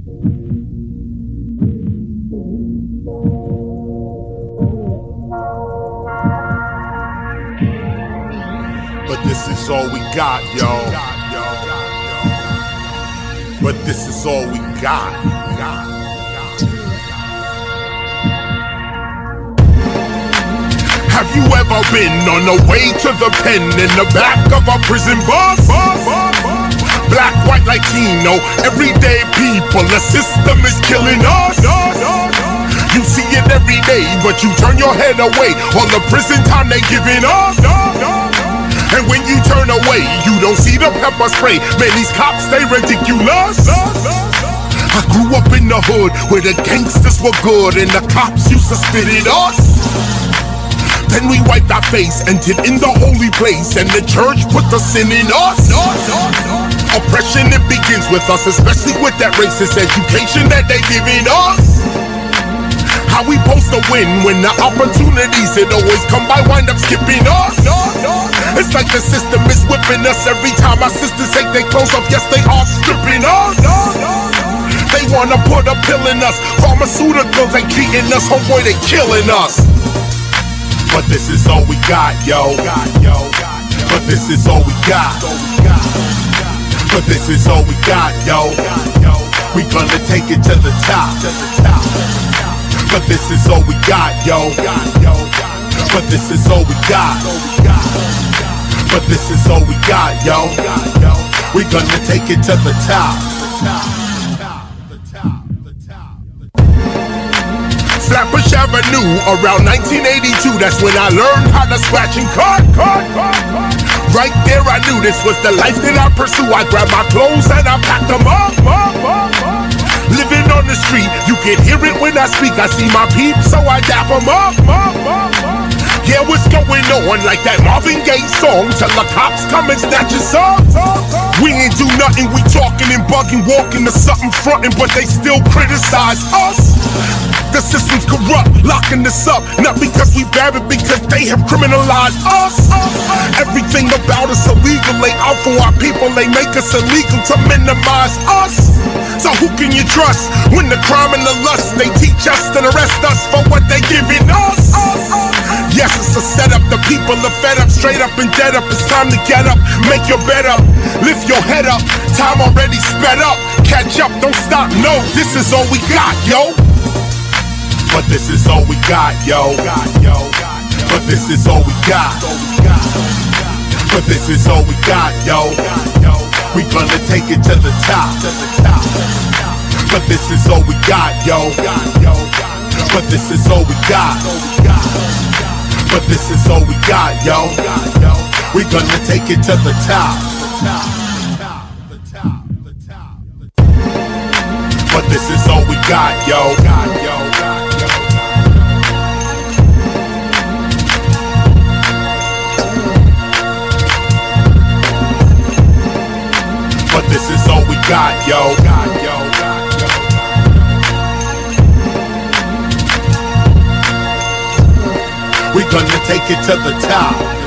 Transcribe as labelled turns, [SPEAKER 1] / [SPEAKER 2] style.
[SPEAKER 1] But this is all we got, y'all. But this is all we got. Have you ever been on the way to the pen in the back of a prison bus? Black, Latino, everyday people, the system is killing us. You see it every day, but you turn your head away. All the prison time they giving us. And when you turn away, you don't see the pepper spray. Man, these cops, they ridiculous. I grew up in the hood where the gangsters were good and the cops used to spit at us. Then we wiped our face, and entered in the holy place, and the church put the sin in us. Oppression, it begins with us, especially with that racist education that they giving us. How we supposed to win when the opportunities it always come by wind up skipping us? It's like the system is whipping us every time our sisters take their clothes off. Yes, they are stripping us. They wanna put a pill in us. Pharmaceuticals ain't treating us, homeboy, they killing us. But this is all we got, yo. But this is all we got. But this is all we got, yo. We gonna take it to the top. But this is all we got, yo. But this is all we got. But this is all we got, yo. We gonna take it to the top. Flatbush Avenue around 1982. That's when I learned how to scratch and cut. Right there, I knew this was the life that I pursue. I grabbed my clothes and I packed them up. Living on the street, you can hear it when I speak. I see my peeps, so I dap them up. Yeah, what's going on? Like that Marvin Gaye song till the cops come and snatch us up. Bugging, walking to something fronting, but they still criticize us. The system's corrupt, locking us up, not because we bad, but because they have criminalized us. Everything about us illegal, they out for our people, they make us illegal to minimize us. So who can you trust when the crime and the lust they teach us and arrest us for what they giving us? Yes, it's a setup. The people are fed up, straight up and dead up. It's time to get up, make your bed up, lift your head up. Time already sped up. Catch up, don't stop. No, this is all we got, yo. But this is all we got, yo. But this is all we got. But this is all we got, yo. We gonna take it to the top. But this is all we got, yo. But this is all we got. But this is all we got, yo. We gonna take it to the top. But this is all we got, yo. But this is all we got, yo. We gonna take it to the top.